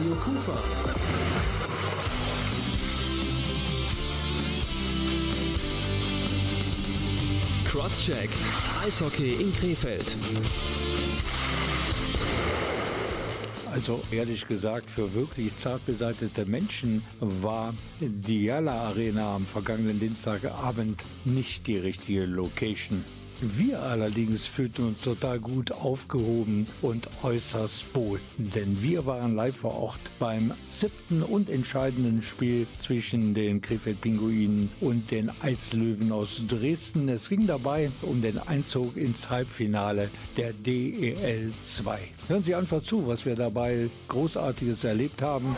Radio Kufa. Crosscheck. Eishockey in Krefeld. Also ehrlich gesagt, für wirklich zart beseitete Menschen war die Jala Arena am vergangenen Dienstagabend nicht die richtige Location. Wir allerdings fühlten uns total gut aufgehoben und äußerst wohl, denn wir waren live vor Ort beim siebten und entscheidenden Spiel zwischen den Krefeld-Pinguinen und den Eislöwen aus Dresden. Es ging dabei um den Einzug ins Halbfinale der DEL 2. Hören Sie einfach zu, was wir dabei Großartiges erlebt haben.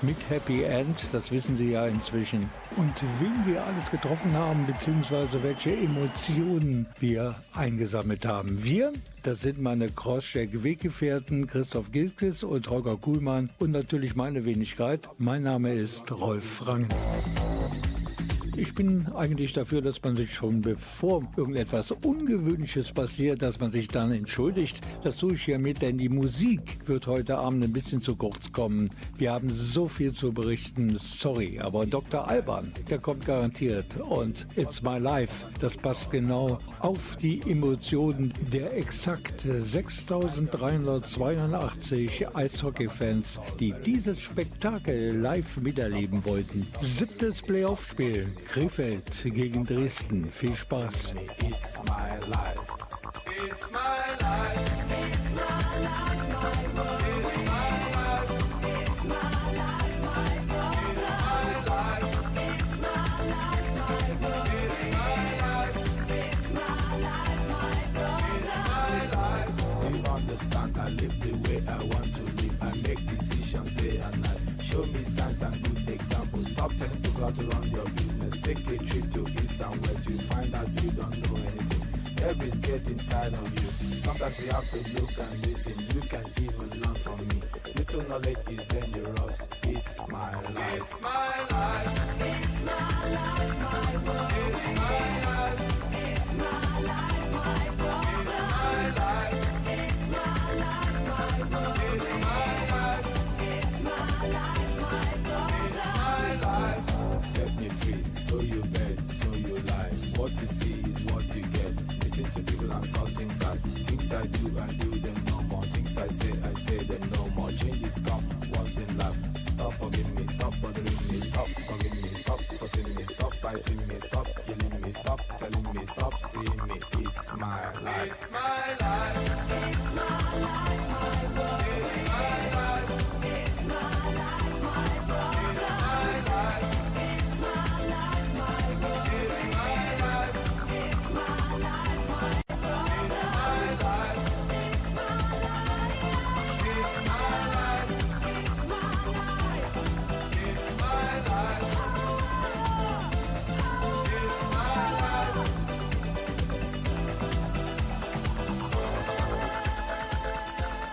Mit Happy End, das wissen Sie ja inzwischen und wen wir alles getroffen haben, beziehungsweise welche Emotionen wir eingesammelt haben. Wir, das sind meine Crosscheck-Weggefährten Christoph Gilkes und Holger Kuhlmann und natürlich meine Wenigkeit. Mein Name ist Rolf Rangen. Ich bin eigentlich dafür, dass man sich schon bevor irgendetwas Ungewöhnliches passiert, dass man sich dann entschuldigt. Das tue ich hiermit, denn die Musik wird heute Abend ein bisschen zu kurz kommen. Wir haben so viel zu berichten. Sorry, aber Dr. Alban, der kommt garantiert. Und It's My Life, das passt genau auf die Emotionen der exakt 6382 Eishockey-Fans, die dieses Spektakel live miterleben wollten. Siebtes Playoff-Spiel. Krefeld gegen Dresden. Viel Spaß. It's my life. It's my life. Take a trip to east and west. You find out you don't know anything. Everybody's getting tired of you. Sometimes we have to look and listen. You can even learn from me. Little knowledge is dangerous. It's my life. It's my life. It's my life, my world. It's my life. Me,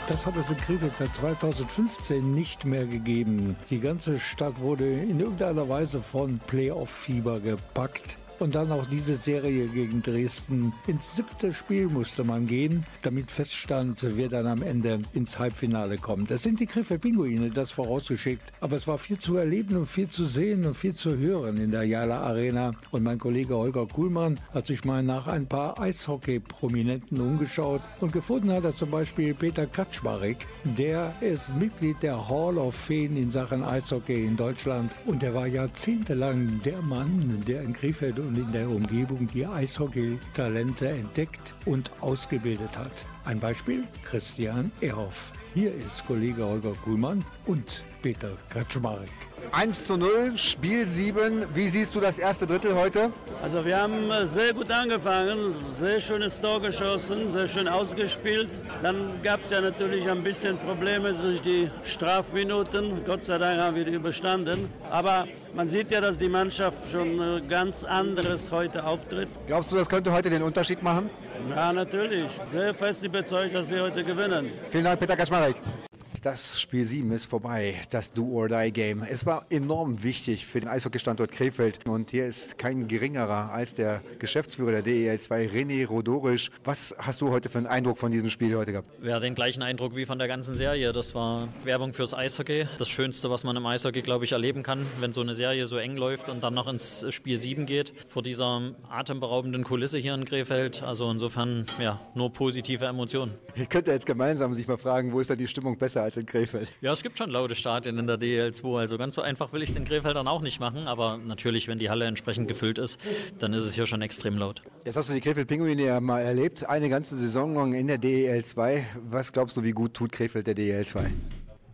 Das hat es in Krefeld seit 2015 nicht mehr gegeben. Die ganze Stadt wurde in irgendeiner Weise von Playoff-Fieber gepackt. Und dann auch diese Serie gegen Dresden. Ins siebte Spiel musste man gehen, damit feststand, wer dann am Ende ins Halbfinale kommt. Es sind die Krefeld Pinguine, das vorausgeschickt. Aber es war viel zu erleben und viel zu sehen und viel zu hören in der Jala Arena. Und mein Kollege Holger Kuhlmann hat sich mal nach ein paar Eishockey-Prominenten umgeschaut und gefunden hat er zum Beispiel Peter Kaczmarek. Der ist Mitglied der Hall of Fame in Sachen Eishockey in Deutschland. Und er war jahrzehntelang der Mann, der in Krefeld und in der Umgebung die Eishockey-Talente entdeckt und ausgebildet hat. Ein Beispiel? Christian Ehrhoff. Hier ist Kollege Holger Kuhlmann und Peter Kaczmarek. 1 zu 0, Spiel 7. Wie siehst du das erste Drittel heute? Also wir haben äh, sehr gut angefangen, sehr schönes Tor geschossen, sehr schön ausgespielt. Dann gab es ja natürlich ein bisschen Probleme durch die Strafminuten. Gott sei Dank haben wir die überstanden. Aber man sieht ja, dass die Mannschaft schon äh, ganz anderes heute auftritt. Glaubst du, das könnte heute den Unterschied machen? Ja, natürlich. Sehr fest überzeugt, dass wir heute gewinnen. Vielen Dank, Peter Kaczmarek. Das Spiel 7 ist vorbei, das Do-or-Die-Game. Es war enorm wichtig für den Eishockeystandort Krefeld. Und hier ist kein geringerer als der Geschäftsführer der DEL2, René Rodorisch. Was hast du heute für einen Eindruck von diesem Spiel heute gehabt? Ja, den gleichen Eindruck wie von der ganzen Serie. Das war Werbung fürs Eishockey. Das Schönste, was man im Eishockey, glaube ich, erleben kann, wenn so eine Serie so eng läuft und dann noch ins Spiel 7 geht. Vor dieser atemberaubenden Kulisse hier in Krefeld. Also insofern, ja, nur positive Emotionen. Ich könnte jetzt gemeinsam sich mal fragen, wo ist da die Stimmung besser als in Krefeld? Ja, es gibt schon laute Stadien in der DL2. Also ganz so einfach will ich es den Krefeldern auch nicht machen. Aber natürlich, wenn die Halle entsprechend gefüllt ist, dann ist es hier schon extrem laut. Jetzt hast du die Krefeld Pinguine ja mal erlebt, eine ganze Saison lang in der DEL2. Was glaubst du, wie gut tut Krefeld der DEL2?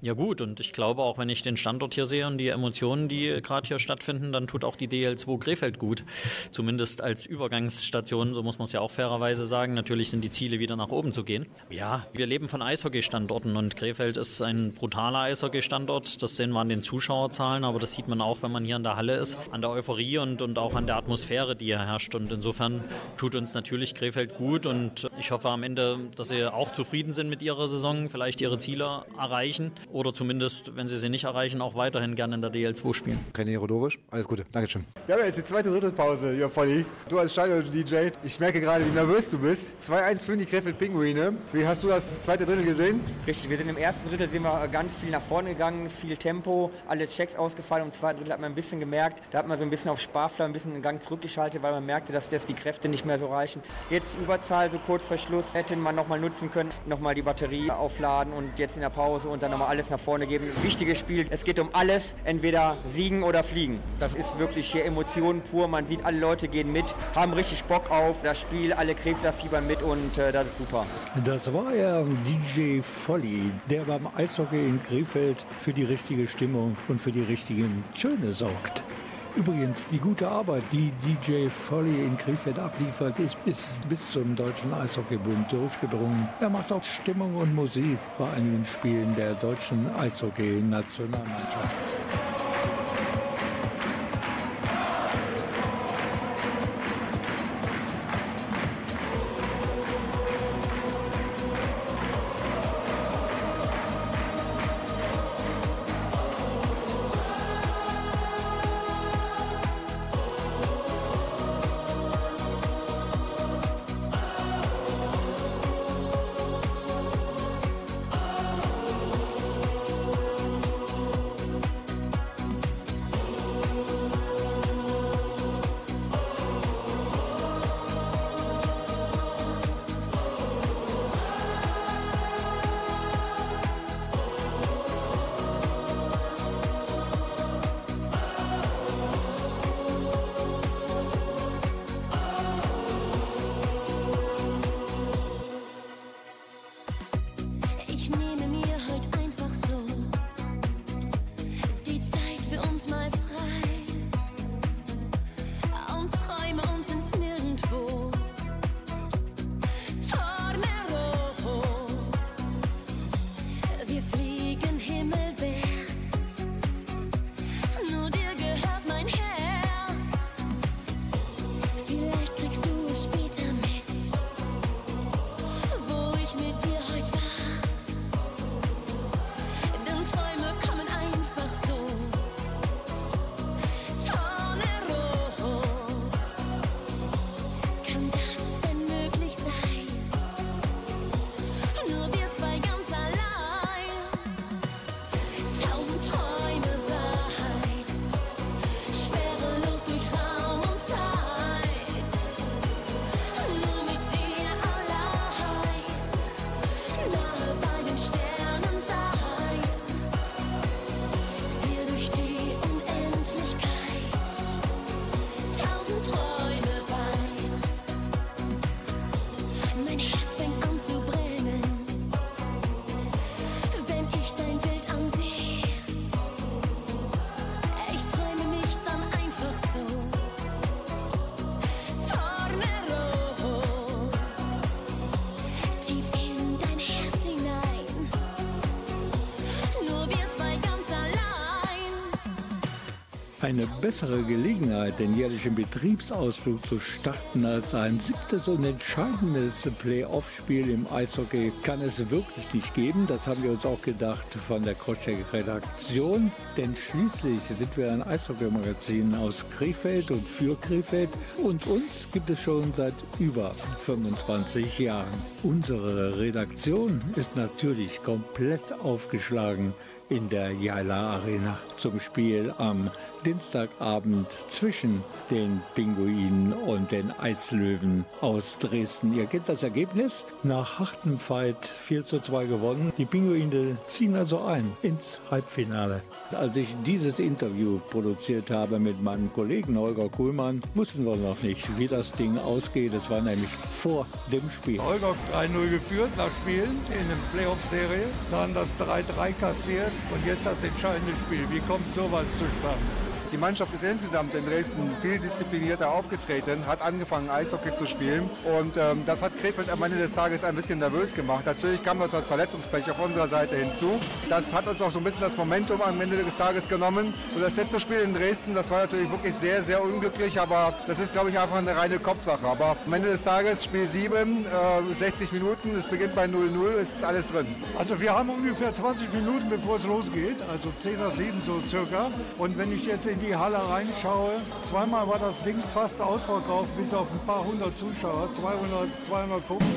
Ja gut, und ich glaube auch, wenn ich den Standort hier sehe und die Emotionen, die gerade hier stattfinden, dann tut auch die DL2 Krefeld gut. Zumindest als Übergangsstation, so muss man es ja auch fairerweise sagen. Natürlich sind die Ziele wieder nach oben zu gehen. Ja, wir leben von Eishockey-Standorten und Krefeld ist ein brutaler Eishockey-Standort. Das sehen wir an den Zuschauerzahlen, aber das sieht man auch, wenn man hier in der Halle ist, an der Euphorie und, und auch an der Atmosphäre, die hier herrscht. Und insofern tut uns natürlich Krefeld gut und ich hoffe am Ende, dass sie auch zufrieden sind mit ihrer Saison, vielleicht ihre Ziele erreichen oder zumindest, wenn sie sie nicht erreichen, auch weiterhin gerne in der DL2 spielen. René Rodorisch, alles Gute, Dankeschön. Wir haben jetzt die zweite Drittelpause, ja Volli. Du als Stadion-DJ, ich merke gerade, wie nervös du bist. 2-1 für die Krefeld Pinguine. Wie hast du das zweite Drittel gesehen? Richtig, wir sind im ersten Drittel sind wir ganz viel nach vorne gegangen, viel Tempo, alle Checks ausgefallen. Im zweiten Drittel hat man ein bisschen gemerkt, da hat man so ein bisschen auf Sparflamme ein bisschen den Gang zurückgeschaltet, weil man merkte, dass jetzt die Kräfte nicht mehr so reichen. Jetzt Überzahl, so kurz vor Schluss, hätte man nochmal nutzen können, nochmal die Batterie aufladen und jetzt in der Pause und dann nochmal alles nach vorne geben. Wichtiges Spiel. Es geht um alles, entweder siegen oder fliegen. Das ist wirklich hier Emotionen pur. Man sieht, alle Leute gehen mit, haben richtig Bock auf das Spiel. Alle Krefler fiebern mit und äh, das ist super. Das war ja DJ Volli, der beim Eishockey in Krefeld für die richtige Stimmung und für die richtigen Töne sorgt. Übrigens, die gute Arbeit, die DJ Folly in Krefeld abliefert, ist bis, bis zum Deutschen Eishockeybund durchgedrungen. Er macht auch Stimmung und Musik bei einigen Spielen der deutschen Eishockey-Nationalmannschaft. Bessere Gelegenheit, den jährlichen Betriebsausflug zu starten als ein siebtes und entscheidendes Playoff-Spiel im Eishockey kann es wirklich nicht geben. Das haben wir uns auch gedacht von der Crosscheck-Redaktion. Denn schließlich sind wir ein Eishockey-Magazin aus Krefeld und für Krefeld und uns gibt es schon seit über 25 Jahren. Unsere Redaktion ist natürlich komplett aufgeschlagen in der Jaila Arena zum Spiel am Dienstagabend zwischen den Pinguinen und den Eislöwen aus Dresden. Ihr kennt das Ergebnis. Nach hartem Fight 4 zu 2 gewonnen. Die Pinguine ziehen also ein ins Halbfinale. Als ich dieses Interview produziert habe mit meinem Kollegen Holger Kuhlmann, wussten wir noch nicht, wie das Ding ausgeht. Es war nämlich vor dem Spiel. Holger 3-0 geführt nach Spielen in der Playoff-Serie, dann das 3-3 kassiert und jetzt das entscheidende Spiel. Wie kommt sowas zustande? Die Mannschaft ist insgesamt in Dresden viel disziplinierter aufgetreten, hat angefangen Eishockey zu spielen und ähm, das hat Krefeld am Ende des Tages ein bisschen nervös gemacht. Natürlich kam das Verletzungspech auf unserer Seite hinzu. Das hat uns auch so ein bisschen das Momentum am Ende des Tages genommen. Und das letzte Spiel in Dresden, das war natürlich wirklich sehr, sehr unglücklich, aber das ist, glaube ich, einfach eine reine Kopfsache. Aber am Ende des Tages Spiel 7, äh, 60 Minuten, es beginnt bei 0-0, es ist alles drin. Also wir haben ungefähr 20 Minuten, bevor es losgeht, also 10 nach 7 so circa. Und wenn ich jetzt in die Halle reinschaue, zweimal war das Ding fast ausverkauft, bis auf ein paar hundert Zuschauer, 200, 250.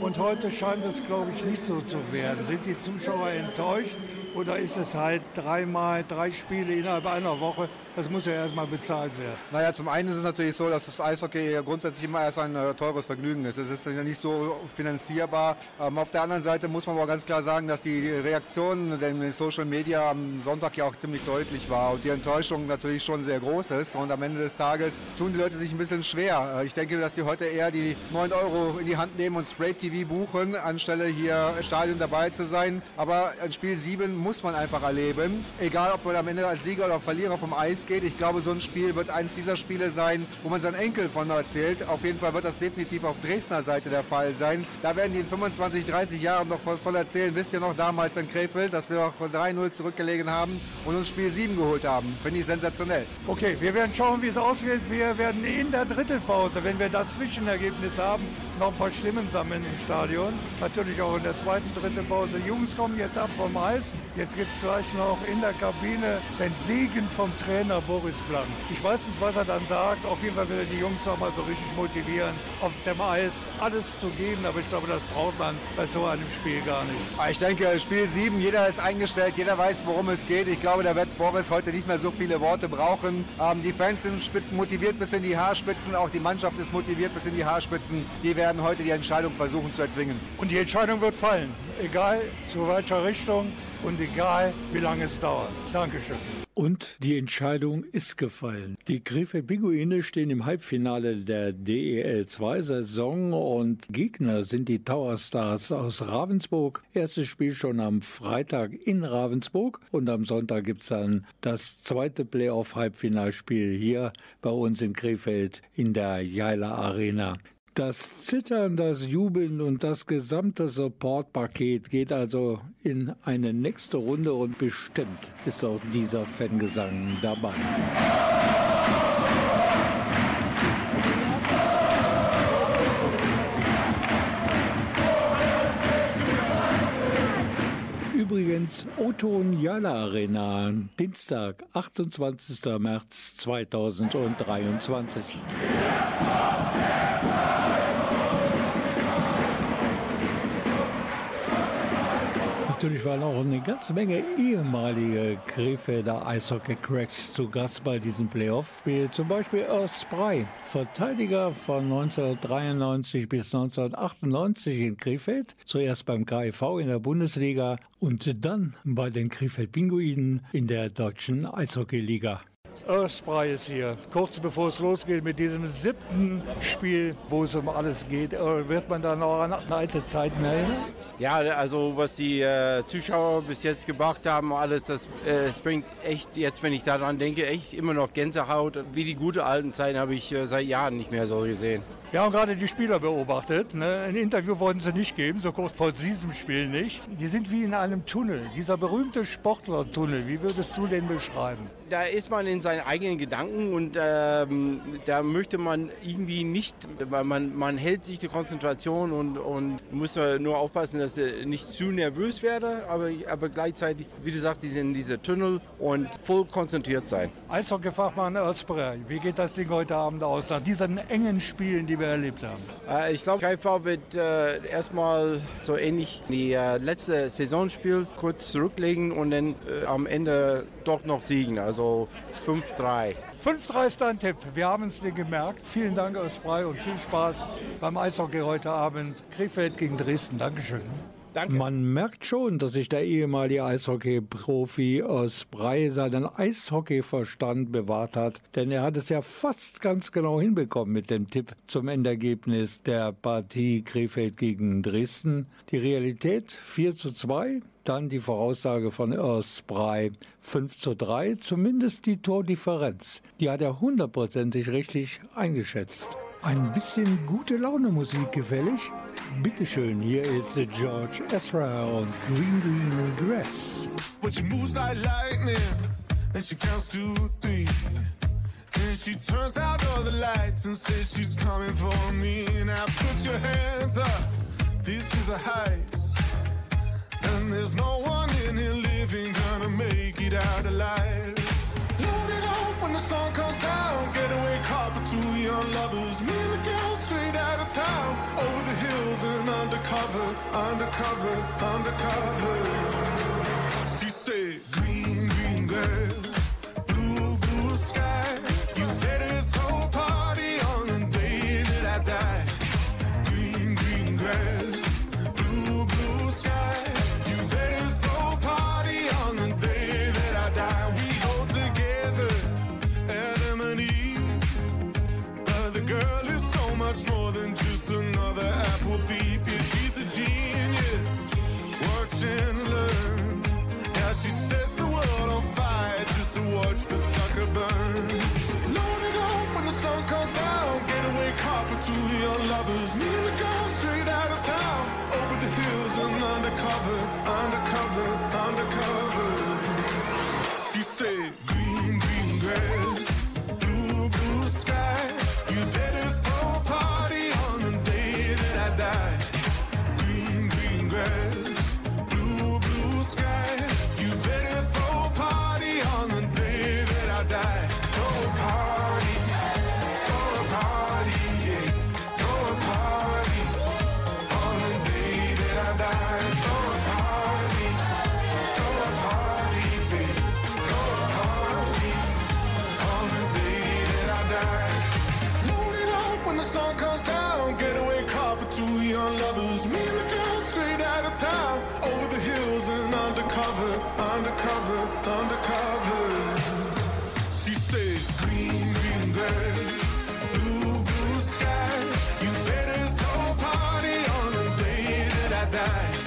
Und heute scheint es, glaube ich, nicht so zu werden. Sind die Zuschauer enttäuscht oder ist es halt dreimal, drei Spiele innerhalb einer Woche? Das muss ja erstmal bezahlt werden. Naja, zum einen ist es natürlich so, dass das Eishockey grundsätzlich immer erst ein äh, teures Vergnügen ist. Es ist ja nicht so finanzierbar. Ähm, auf der anderen Seite muss man aber ganz klar sagen, dass die Reaktion in den Social Media am Sonntag ja auch ziemlich deutlich war und die Enttäuschung natürlich schon sehr groß ist. Und am Ende des Tages tun die Leute sich ein bisschen schwer. Äh, ich denke, dass die heute eher die 9 Euro in die Hand nehmen und Spray TV buchen, anstelle hier im Stadion dabei zu sein. Aber ein Spiel 7 muss man einfach erleben. Egal, ob man am Ende als Sieger oder Verlierer vom Eis geht. Ich glaube, so ein Spiel wird eines dieser Spiele sein, wo man seinen Enkel von erzählt. Auf jeden Fall wird das definitiv auf Dresdner Seite der Fall sein. Da werden die in 25, 30 Jahren noch voll, voll erzählen. Wisst ihr noch damals in Krefeld, dass wir noch 3-0 zurückgelegen haben und uns Spiel 7 geholt haben. Finde ich sensationell. Okay, wir werden schauen, wie es ausgeht. Wir werden in der Drittelpause, wenn wir das Zwischenergebnis haben, noch ein paar Stimmen sammeln im Stadion. Natürlich auch in der zweiten Drittelpause. Jungs kommen jetzt ab vom Eis. Jetzt gibt es gleich noch in der Kabine den Segen vom Trainer Boris Blank. Ich weiß nicht, was er dann sagt. Auf jeden Fall will er die Jungs noch mal so richtig motivieren, auf dem Eis alles zu geben. Aber ich glaube, das braucht man bei so einem Spiel gar nicht. Ah, ich denke, Spiel 7, jeder ist eingestellt, jeder weiß, worum es geht. Ich glaube, da wird Boris heute nicht mehr so viele Worte brauchen. Ähm, die Fans sind motiviert bis in die Haarspitzen, auch die Mannschaft ist motiviert bis in die Haarspitzen. Die werden heute die Entscheidung versuchen zu erzwingen. Und die Entscheidung wird fallen, egal zu welcher Richtung und egal wie lange es dauert. Dankeschön. Und die Entscheidung ist gefallen. Die Krefeld Pinguine stehen im Halbfinale der DEL2-Saison und Gegner sind die Tower Stars aus Ravensburg. Erstes Spiel schon am Freitag in Ravensburg und am Sonntag gibt es dann das zweite Playoff-Halbfinalspiel hier bei uns in Krefeld in der Jaila Arena. Das Zittern, das Jubeln und das gesamte Support-Paket geht also in eine nächste Runde und bestimmt ist auch dieser Fangesang dabei. Übrigens Oton Jala Arena, Dienstag, 28. März 2023. Natürlich waren auch eine ganze Menge ehemalige Krefelder Eishockey-Cracks zu Gast bei diesem Playoff-Spiel. Zum Beispiel Urs Sprey, Verteidiger von 1993 bis 1998 in Krefeld. Zuerst beim KIV in der Bundesliga und dann bei den Krefeld Pinguinen in der deutschen Eishockey-Liga. Earthspray ist hier. Kurz bevor es losgeht mit diesem siebten Spiel, wo es um alles geht, äh, wird man dann auch an alte Zeiten erinnern? Ja, also was die äh, Zuschauer bis jetzt gebracht haben, alles, das, äh, das bringt echt, jetzt wenn ich daran denke, echt immer noch Gänsehaut. Wie die gute alten Zeiten habe ich äh, seit Jahren nicht mehr so gesehen. Wir haben gerade die Spieler beobachtet. Ne? Ein Interview wollten sie nicht geben, so kurz vor diesem Spiel nicht. Die sind wie in einem Tunnel, dieser berühmte Sportlertunnel. Wie würdest du den beschreiben? Da ist man in seinen eigenen Gedanken und ähm, da möchte man irgendwie nicht, man, man hält sich die Konzentration und, und muss nur aufpassen, dass er nicht zu nervös werde, aber, aber gleichzeitig, wie du sagst, die sind in diese Tunnel und voll konzentriert sein. Eishockey-Fachmann Özbre, wie geht das Ding heute Abend aus, nach diesen engen Spielen, die wir erlebt haben? Äh, ich glaube, KV wird äh, erstmal so ähnlich wie äh, letzte Saisonspiel kurz zurücklegen und dann äh, am Ende doch noch siegen, also 5-3. 5-3 ist dein Tipp. Wir haben es dir gemerkt. Vielen Dank, Özbrei, und viel Spaß beim Eishockey heute Abend. Krefeld gegen Dresden. Dankeschön. Danke. Man merkt schon, dass sich der ehemalige Eishockey-Profi aus Brei seinen Eishockey-Verstand bewahrt hat, denn er hat es ja fast ganz genau hinbekommen mit dem Tipp zum Endergebnis der Partie Krefeld gegen Dresden. Die Realität 4 zu 2, dann die Voraussage von Brei 5 zu 3, zumindest die Tordifferenz. Die hat er hundertprozentig richtig eingeschätzt. Ein bisschen gute Laune Musik gefällig? Bitteschön, hier ist George Ezra und Green Green Grass. But she moves like lightning, and she counts to three. And she turns out all the lights and says she's coming for me. Now put your hands up, this is a heist. There's no one in here living gonna make it out alive. Load it up when the sun comes down. Car for two young lovers. Me and the girl straight out of town. Over the hills and undercover, undercover, undercover. She said, Green, green grass, two young lovers. Me and the girl straight out of town. Over the hills and undercover, undercover, undercover. She said, Green, green grass, undercover, undercover, undercover. She said, Green, green grass, blue, blue sky. You better throw a party on the day that I die.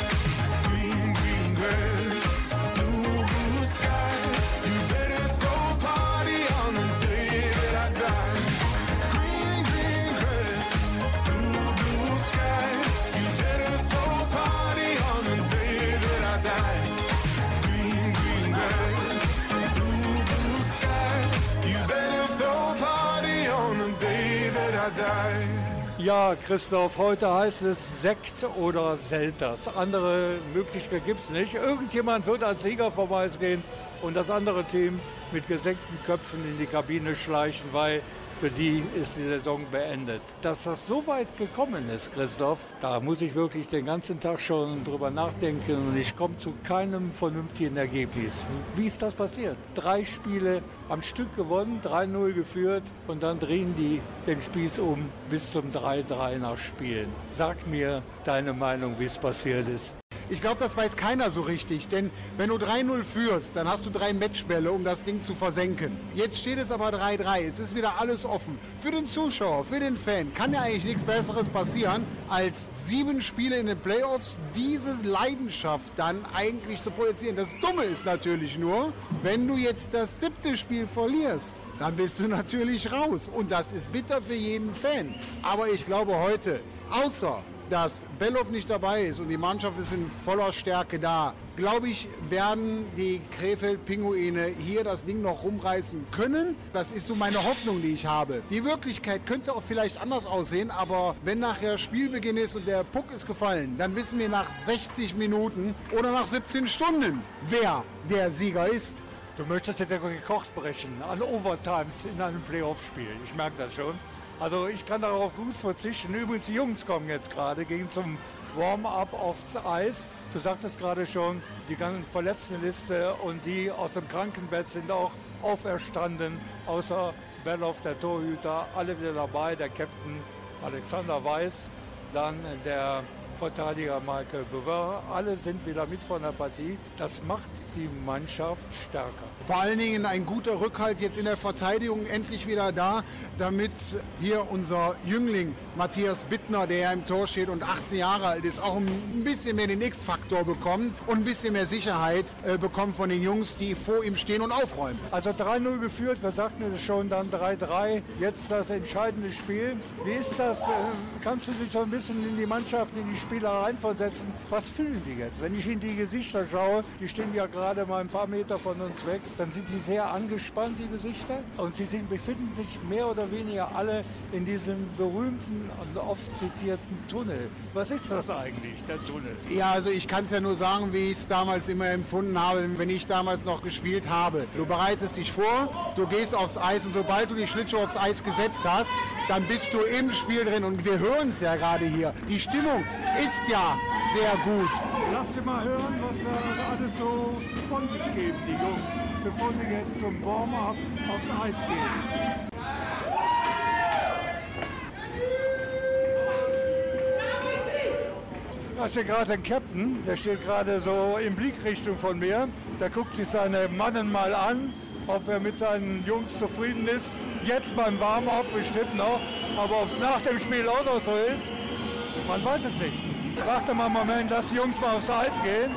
Ja, Christoph, heute heißt es Sekt oder Selters. Andere Möglichkeit gibt es nicht. Irgendjemand wird als Sieger vorbeigehen und das andere Team mit gesenkten Köpfen in die Kabine schleichen, weil für die ist die Saison beendet. Dass das so weit gekommen ist, Christoph, da muss ich wirklich den ganzen Tag schon drüber nachdenken und ich komme zu keinem vernünftigen Ergebnis. Wie ist das passiert? Drei Spiele am Stück gewonnen, 3-0 geführt und dann drehen die den Spieß um bis zum 3-3 nach Spielen. Sag mir deine Meinung, wie es passiert ist. Ich glaube, das weiß keiner so richtig, denn wenn du 3-0 führst, dann hast du drei Matchbälle, um das Ding zu versenken. Jetzt steht es aber 3-3, es ist wieder alles offen. Für den Zuschauer, für den Fan kann ja eigentlich nichts Besseres passieren, als sieben Spiele in den Playoffs, diese Leidenschaft dann eigentlich zu projizieren. Das Dumme ist natürlich nur, wenn du jetzt das siebte Spiel verlierst, dann bist du natürlich raus. Und das ist bitter für jeden Fan. Aber ich glaube heute, außer dass Bellow nicht dabei ist und die Mannschaft ist in voller Stärke da, glaube ich, werden die Krefeld-Pinguine hier das Ding noch rumreißen können. Das ist so meine Hoffnung, die ich habe. Die Wirklichkeit könnte auch vielleicht anders aussehen, aber wenn nachher Spielbeginn ist und der Puck ist gefallen, dann wissen wir nach 60 Minuten oder nach 17 Stunden, wer der Sieger ist. Du möchtest ja den Rekord brechen an Overtimes in einem Playoff-Spiel. Ich merke das schon. Also ich kann darauf gut verzichten. Übrigens, die Jungs kommen jetzt gerade, gehen zum Warm-up aufs Eis. Du sagtest gerade schon, die ganzen Verletztenliste und die aus dem Krankenbett sind auch auferstanden, außer Belloff, der Torhüter, alle wieder dabei, der Captain Alexander Weiß, dann der Verteidiger Michael Bewer. Alle sind wieder mit von der Partie. Das macht die Mannschaft stärker. Vor allen Dingen ein guter Rückhalt jetzt in der Verteidigung endlich wieder da, damit hier unser Jüngling Matthias Bittner, der ja im Tor steht und 18 Jahre alt ist, auch ein bisschen mehr den X-Faktor bekommt und ein bisschen mehr Sicherheit äh, bekommt von den Jungs, die vor ihm stehen und aufräumen. Also 3-0 geführt, wir sagten es schon, dann 3-3. Jetzt das entscheidende Spiel. Wie ist das? Äh, kannst du dich so ein bisschen in die Mannschaft, in die Spieler reinversetzen? Was fühlen die jetzt? Wenn ich in die Gesichter schaue, die stehen ja gerade mal ein paar Meter von uns weg, dann sind die sehr angespannt, die Gesichter. Und sie sind, befinden sich mehr oder weniger alle in diesem berühmten und oft zitierten Tunnel. Was ist das eigentlich, der Tunnel? Ja, also ich kann es ja nur sagen, wie ich es damals immer empfunden habe, wenn ich damals noch gespielt habe. Du bereitest dich vor, du gehst aufs Eis und sobald du die Schlittschuhe aufs Eis gesetzt hast, dann bist du im Spiel drin und wir hören es ja gerade hier. Die Stimmung ist ja sehr gut. Lass sie mal hören, was äh, alles so von sich geben, die Jungs, bevor sie jetzt zum Warm-up aufs Eis gehen. Da hier gerade ein Captain, der steht gerade so in Blickrichtung von mir. Der guckt sich seine Mannen mal an, ob er mit seinen Jungs zufrieden ist. Jetzt beim Warm-up bestimmt noch, aber ob es nach dem Spiel auch noch so ist, man weiß es nicht. Warte mal einen Moment, dass die Jungs mal aufs Eis gehen.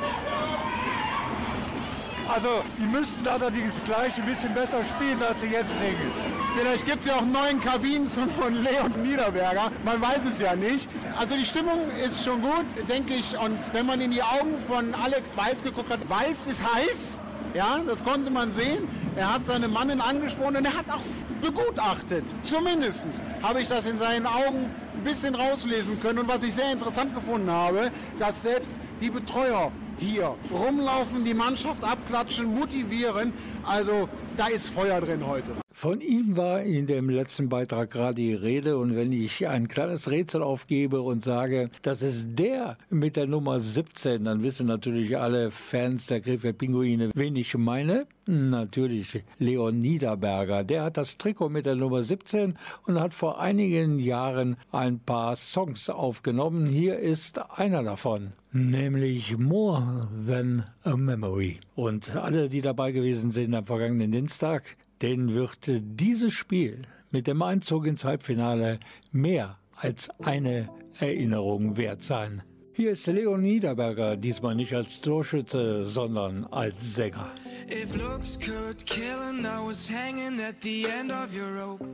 Also, die müssten allerdings gleich ein bisschen besser spielen, als sie jetzt singen. Vielleicht gibt es ja auch neuen Kabinensong von Leon Niederberger. Man weiß es ja nicht. Also die Stimmung ist schon gut, denke ich. Und wenn man in die Augen von Alex Weiß geguckt hat, Weiß ist heiß. Ja, das konnte man sehen. Er hat seine Mannen angesprochen und er hat auch begutachtet. Zumindest habe ich das in seinen Augen ein bisschen rauslesen können. Und was ich sehr interessant gefunden habe, dass selbst die Betreuer hier rumlaufen, die Mannschaft abklatschen, motivieren. Also da ist Feuer drin heute. Von ihm war in dem letzten Beitrag gerade die Rede und wenn ich ein kleines Rätsel aufgebe und sage, das ist der mit der Nummer 17, dann wissen natürlich alle Fans der Krefeld Pinguine, wen ich meine. Natürlich Leon Niederberger. Der hat das Trikot mit der Nummer 17 und hat vor einigen Jahren ein paar Songs aufgenommen. Hier ist einer davon, nämlich More Than a Memory. Und alle, die dabei gewesen sind am vergangenen Dienstag, denen wird dieses Spiel mit dem Einzug ins Halbfinale mehr als eine Erinnerung wert sein. Hier ist Leon Niederberger, diesmal nicht als Torschütze, sondern als Sänger. If looks could kill and I was hanging at the end of your rope,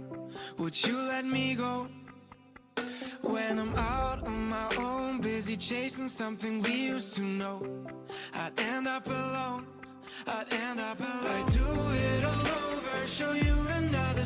would you let me go? When I'm out on my own, busy chasing something we used to know, I'd end up alone. I'd end up alone. I do it all over, show you another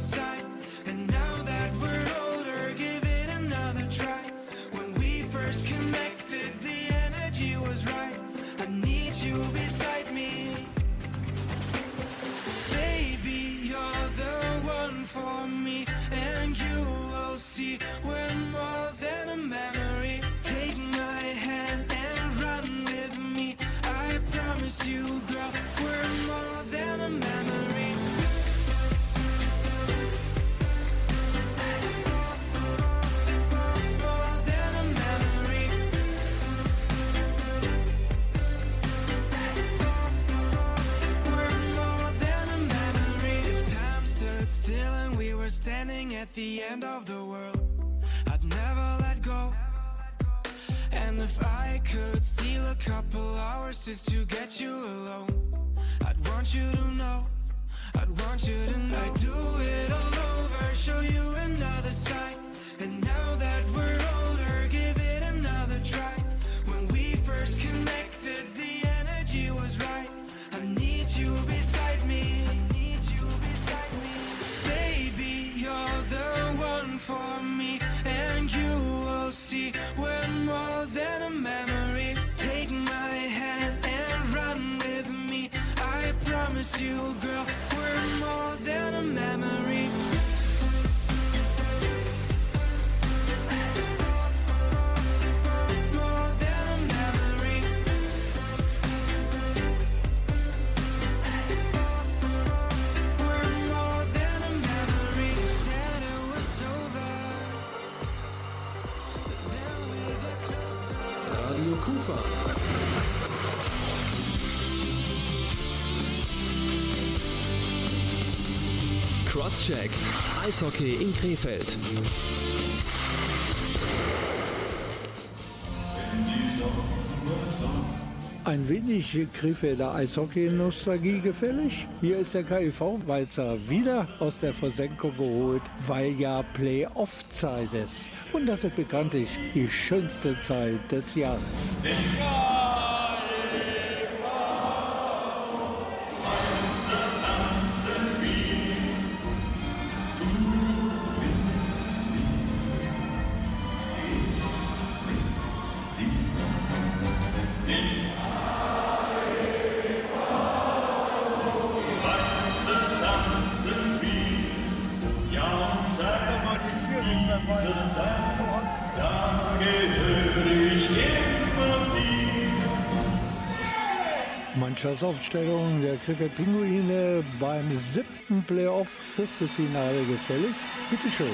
Kufa. Crosscheck. Eishockey in Krefeld. Ein wenig Krefelder Eishockey-Nostalgie gefällig. Hier ist der KIV-Walzer wieder aus der Versenkung geholt, weil ja Playoff-Zeit ist. Und das ist bekanntlich die schönste Zeit des Jahres. Mannschaftsaufstellung der Pinguine beim siebten Playoff-Viertelfinale gefällig. Bitte schön.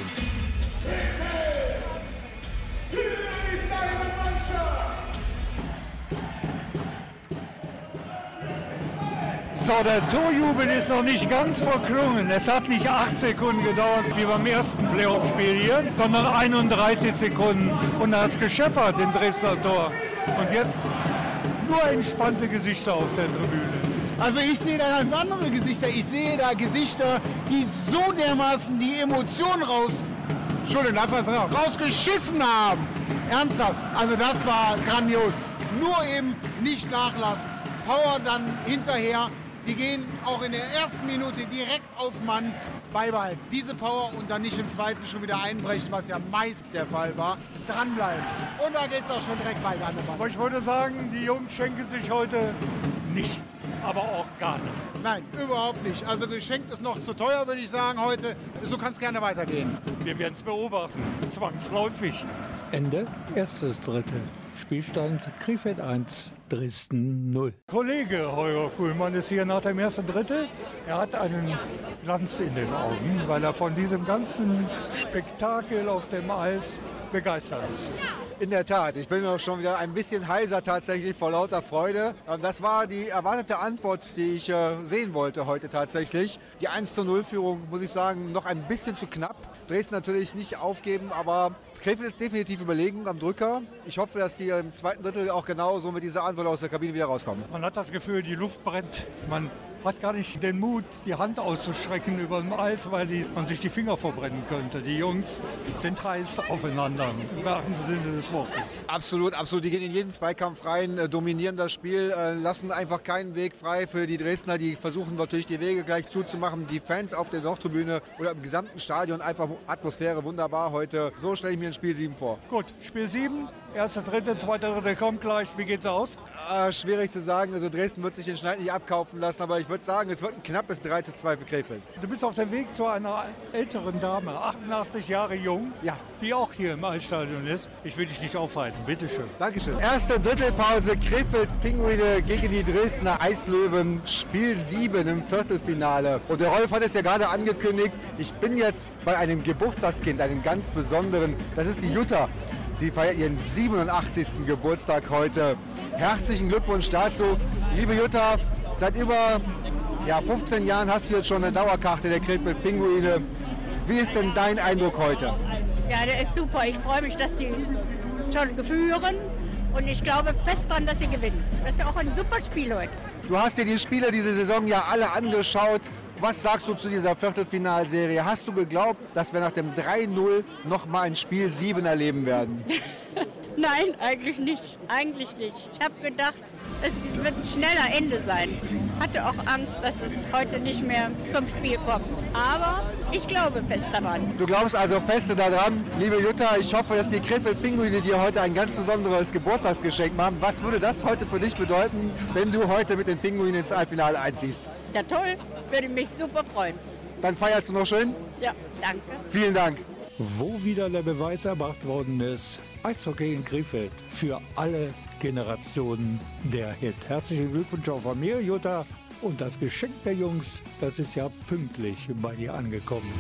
So, der Torjubel ist noch nicht ganz verklungen. Es hat nicht acht Sekunden gedauert wie beim ersten Playoff-Spiel hier, sondern 31 Sekunden. Und da hat es gescheppert, den Dresdner Tor. Und jetzt nur entspannte Gesichter auf der Tribüne. Also ich sehe da ganz andere Gesichter. Ich sehe da Gesichter, die so dermaßen die Emotionen raus, Entschuldigung, rausgeschissen haben. Ernsthaft. Also das war grandios. Nur eben nicht nachlassen. Power dann hinterher. Die gehen auch in der ersten Minute direkt auf Mann beibehalten. Diese Power und dann nicht im zweiten schon wieder einbrechen, was ja meist der Fall war. Dranbleiben. Und da geht es auch schon direkt weiter an der Ball. Aber ich wollte sagen, die Jungs schenken sich heute nichts, aber auch gar nicht. Nein, überhaupt nicht. Also geschenkt ist noch zu teuer, würde ich sagen heute. So kann es gerne weitergehen. Wir werden es beobachten, zwangsläufig. Ende erstes Drittel. Spielstand Krefeld 1, Dresden 0. Kollege Holger Kuhlmann ist hier nach dem ersten Drittel. Er hat einen Glanz in den Augen, weil er von diesem ganzen Spektakel auf dem Eis begeistert ist. In der Tat, ich bin auch schon wieder ein bisschen heiser tatsächlich vor lauter Freude. Ähm, Das war die erwartete Antwort, die ich äh, sehen wollte heute tatsächlich. Die 1 zu 0 Führung, muss ich sagen, noch ein bisschen zu knapp. Dresden natürlich nicht aufgeben, aber Krefeld ist definitiv überlegen am Drücker. Ich hoffe, dass die im zweiten Drittel auch genauso mit dieser Antwort aus der Kabine wieder rauskommen. Man hat das Gefühl, die Luft brennt. Man hat gar nicht den Mut, die Hand auszustrecken über dem Eis, weil die, man sich die Finger verbrennen könnte. Die Jungs sind heiß aufeinander, im wahrsten Sinne des Wortes. Absolut, absolut. Die gehen in jeden Zweikampf rein, äh, dominieren das Spiel, äh, lassen einfach keinen Weg frei für die Dresdner. Die versuchen natürlich die Wege gleich zuzumachen. Die Fans auf der Nordtribüne oder im gesamten Stadion einfach Atmosphäre wunderbar heute. So stelle ich mir ein Spiel 7 vor. Gut, Spiel 7, erste, dritte, zweite, dritte kommt gleich. Wie geht's aus? Äh, schwierig zu sagen. Also Dresden wird sich den Schneid nicht abkaufen lassen, aber ich würde sagen, es wird ein knappes 3 zu 2 für Krefeld. Du bist auf dem Weg zu einer älteren Dame, 88 Jahre jung, ja. die auch hier im Eisstadion ist. Ich will dich nicht aufhalten, bitteschön. Dankeschön. Erste Drittelpause, Krefeld Pinguine gegen die Dresdner Eislöwen, Spiel 7 im Viertelfinale. Und der Rolf hat es ja gerade angekündigt, ich bin jetzt bei einem Geburtstagskind, einem ganz besonderen, das ist die Jutta. Sie feiert ihren 87. Geburtstag heute. Herzlichen Glückwunsch dazu. Liebe Jutta, seit über ja, 15 Jahren hast du jetzt schon eine Dauerkarte der Krefeld Pinguine. Wie ist denn dein Eindruck heute? Ja, der ist super. Ich freue mich, dass die schon führen und ich glaube fest daran, dass sie gewinnen. Das ist ja auch ein super Spiel heute. Du hast dir die Spiele diese Saison ja alle angeschaut. Was sagst du zu dieser Viertelfinalserie? Hast du geglaubt, dass wir nach dem 3-0 noch mal ein Spiel 7 erleben werden? Nein, eigentlich nicht. Eigentlich nicht. Ich habe gedacht, es wird ein schneller Ende sein. Hatte auch Angst, dass es heute nicht mehr zum Spiel kommt. Aber ich glaube fest daran. Du glaubst also fest daran, liebe Jutta, ich hoffe, dass die Krefeld-Pinguine dir heute ein ganz besonderes Geburtstagsgeschenk machen. Was würde das heute für dich bedeuten, wenn du heute mit den Pinguinen ins Halbfinale einziehst? Ja toll, würde mich super freuen. Dann feierst du noch schön? Ja, danke. Vielen Dank. Wo wieder der Beweis erbracht worden ist, Eishockey in Krefeld für alle Generationen der Hit. Herzlichen Glückwunsch auch von mir, Jutta. Und das Geschenk der Jungs, das ist ja pünktlich bei dir angekommen.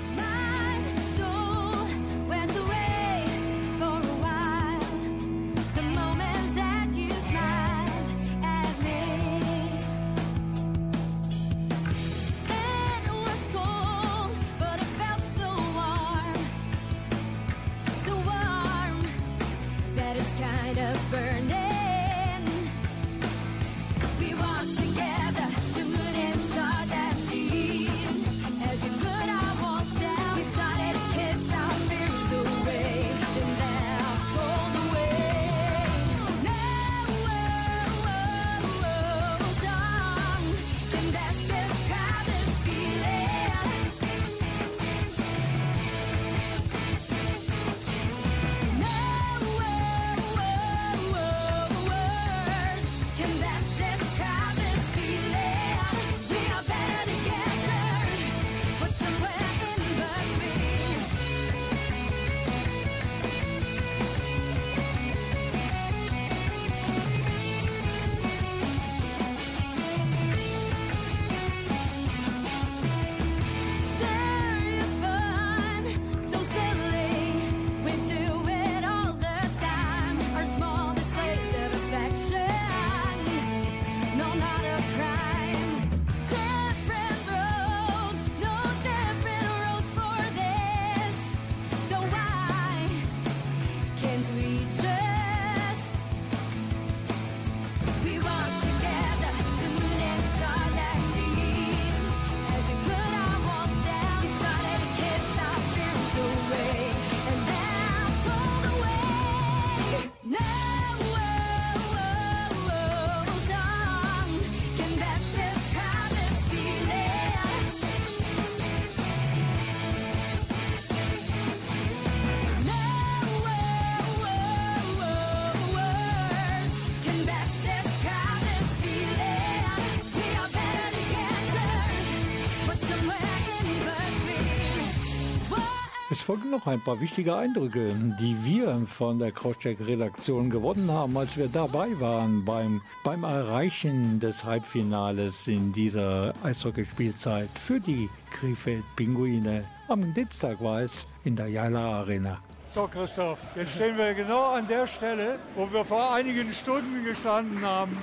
Es folgen noch ein paar wichtige Eindrücke, die wir von der Crosscheck-Redaktion gewonnen haben, als wir dabei waren beim, beim Erreichen des Halbfinales in dieser Eishockeyspielzeit für die Krefeld-Pinguine. Am Dienstag war es in der Jala Arena. So, Christoph, jetzt stehen wir genau an der Stelle, wo wir vor einigen Stunden gestanden haben,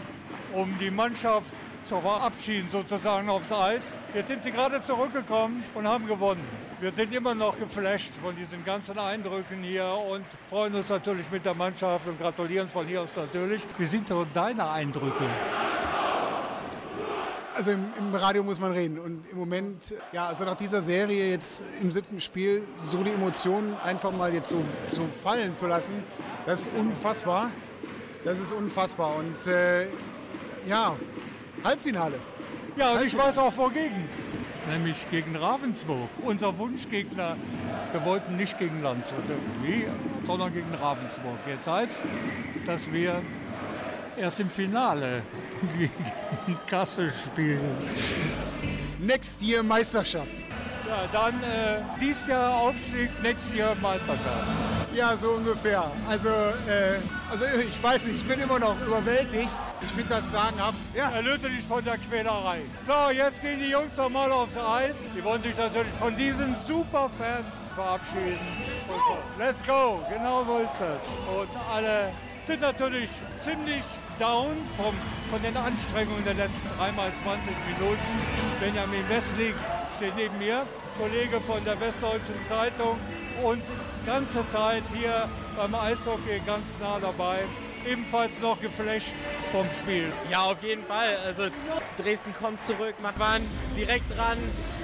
um die Mannschaft zu verabschieden, sozusagen aufs Eis. Jetzt sind sie gerade zurückgekommen und haben gewonnen. Wir sind immer noch geflasht von diesen ganzen Eindrücken hier und freuen uns natürlich mit der Mannschaft und gratulieren von hier aus natürlich. Wie sind so deine Eindrücke? Also im, im, Radio muss man reden. Und im Moment, ja, also nach dieser Serie jetzt im siebten Spiel, so die Emotionen einfach mal jetzt so, so fallen zu lassen, das ist unfassbar. Das ist unfassbar. Und äh, ja, Halbfinale. Ja, und ich weiß auch wogegen nämlich gegen Ravensburg. Unser Wunschgegner, wir wollten nicht gegen Landshut irgendwie, sondern gegen Ravensburg. Jetzt heißt es, dass wir erst im Finale gegen Kassel spielen. Next Year Meisterschaft. Ja, dann äh, dies Jahr Aufstieg, nächstes Jahr Meisterschaft. Ja, so ungefähr. Also, äh, also ich weiß nicht, ich bin immer noch überwältigt. Ich finde das sagenhaft. Ja. Erlöse dich von der Quälerei. So, jetzt gehen die Jungs nochmal aufs Eis. Die wollen sich natürlich von diesen Superfans verabschieden. Let's go. Genau so ist das. Und alle sind natürlich ziemlich down vom, von den Anstrengungen der letzten dreimal 20 Minuten. Benjamin Westling steht neben mir, Kollege von der Westdeutschen Zeitung und ganze Zeit hier beim Eishockey ganz nah dabei. Ebenfalls noch geflasht vom Spiel. Ja, auf jeden Fall. Also Dresden kommt zurück, wir waren direkt dran.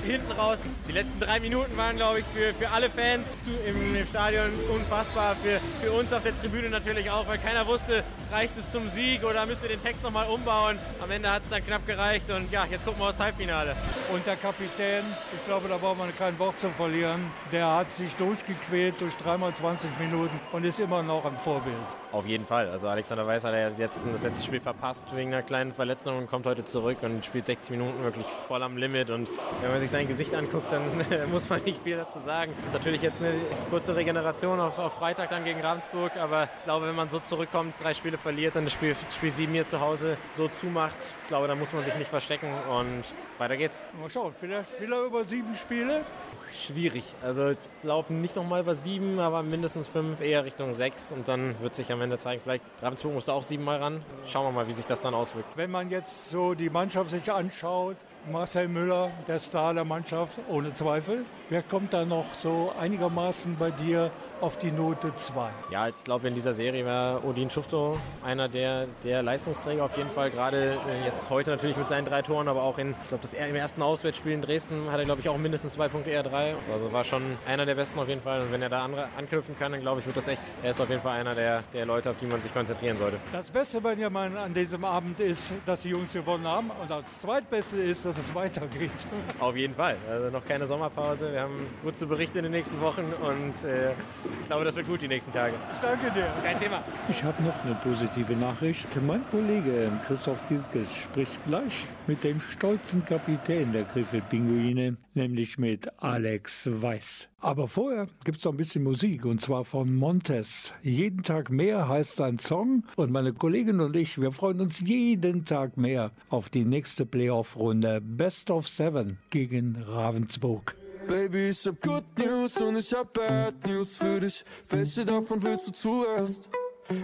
Hinten raus. Die letzten drei Minuten waren, glaube ich, für, für alle Fans im, im Stadion unfassbar. Für, für uns auf der Tribüne natürlich auch, weil keiner wusste, reicht es zum Sieg oder müssen wir den Text nochmal umbauen. Am Ende hat es dann knapp gereicht und ja, jetzt gucken wir aufs Halbfinale. Und der Kapitän, ich glaube, da braucht man kein Wort zu verlieren, der hat sich durchgequält durch dreimal 20 Minuten und ist immer noch ein Vorbild. Auf jeden Fall. Also Alexander Weiß hat ja jetzt das letzte Spiel verpasst wegen einer kleinen Verletzung und kommt heute zurück und spielt 60 Minuten wirklich voll am Limit. Und wenn man sich sein Gesicht anguckt, dann muss man nicht viel dazu sagen. Das ist natürlich jetzt eine kurze Regeneration auf, auf Freitag dann gegen Ravensburg, aber ich glaube, wenn man so zurückkommt, drei Spiele verliert, dann das Spiel, Spiel 7 hier zu Hause so zumacht, ich glaube, da muss man sich nicht verstecken und weiter geht's. Mal schauen, vielleicht will er über sieben Spiele. Schwierig. Also ich glaube nicht nochmal über sieben, aber mindestens fünf, eher Richtung sechs und dann wird sich am Ende zeigen, vielleicht Ravensburg musste auch siebenmal ran. Schauen wir mal, wie sich das dann auswirkt. Wenn man jetzt so die Mannschaft sich anschaut, Marcel Müller, der Star der Mannschaft, ohne Zweifel. Wer kommt da noch so einigermaßen bei dir auf die Note 2? Ja, ich glaube, in dieser Serie war Odin Schufto einer der, der Leistungsträger auf jeden Fall. Gerade äh, jetzt heute natürlich mit seinen drei Toren, aber auch in, ich glaube, das im ersten Auswärtsspiel in Dresden hat er, glaube ich, auch mindestens zwei Punkte, eher drei. Also war schon einer der besten auf jeden Fall. Und wenn er da andere anknüpfen kann, dann glaube ich, wird das echt, er ist auf jeden Fall einer der, der Leute, auf die man sich konzentrieren sollte. Das Beste bei Benjamin an diesem Abend ist, dass die Jungs gewonnen haben. Und das Zweitbeste ist, dass es weitergeht. Auf jeden Fall. Also noch keine Sommerpause. Wir haben gut zu berichten in den nächsten Wochen und äh, ich glaube, das wird gut die nächsten Tage. Ich danke dir. Kein Thema. Ich habe noch eine positive Nachricht. Mein Kollege Christoph Gilkes spricht gleich mit dem stolzen Kapitän der Krefeld-Pinguine, nämlich mit Alex Weiß. Aber vorher gibt es noch ein bisschen Musik und zwar von Montes. Jeden Tag mehr heißt sein Song und meine Kollegin und ich, wir freuen uns jeden Tag mehr auf die nächste Playoff-Runde Best of Seven gegen Ravensburg. Baby, ich hab Good News und ich hab Bad News für dich. Welche davon willst du zuerst?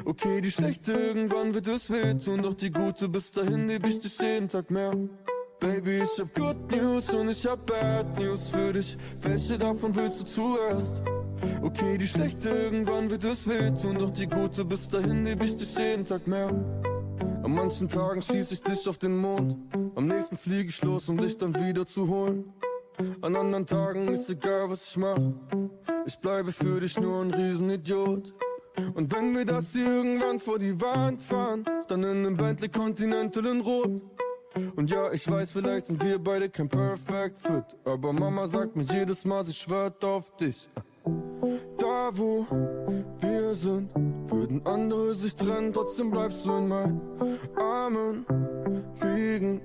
Okay, die schlechte, irgendwann wird es wehtun, doch die gute, bis dahin lieb ich dich jeden Tag mehr. Baby, ich hab Good News und ich hab Bad News für dich. Welche davon willst du zuerst? Okay, die schlechte, irgendwann wird es wehtun, doch die gute, bis dahin lieb ich dich jeden Tag mehr. An manchen Tagen schieß ich dich auf den Mond, am nächsten flieg ich los, um dich dann wieder zu holen. An anderen Tagen ist egal, was ich mach. Ich bleibe für dich nur ein Riesenidiot. Und wenn wir das irgendwann vor die Wand fahren, dann in einem Bentley Continental in Rot. Und ja, ich weiß, vielleicht sind wir beide kein Perfect Fit. Aber Mama sagt mir jedes Mal, sie schwört auf dich. Da wo wir sind, würden andere sich trennen, trotzdem bleibst du in meinen Armen liegen.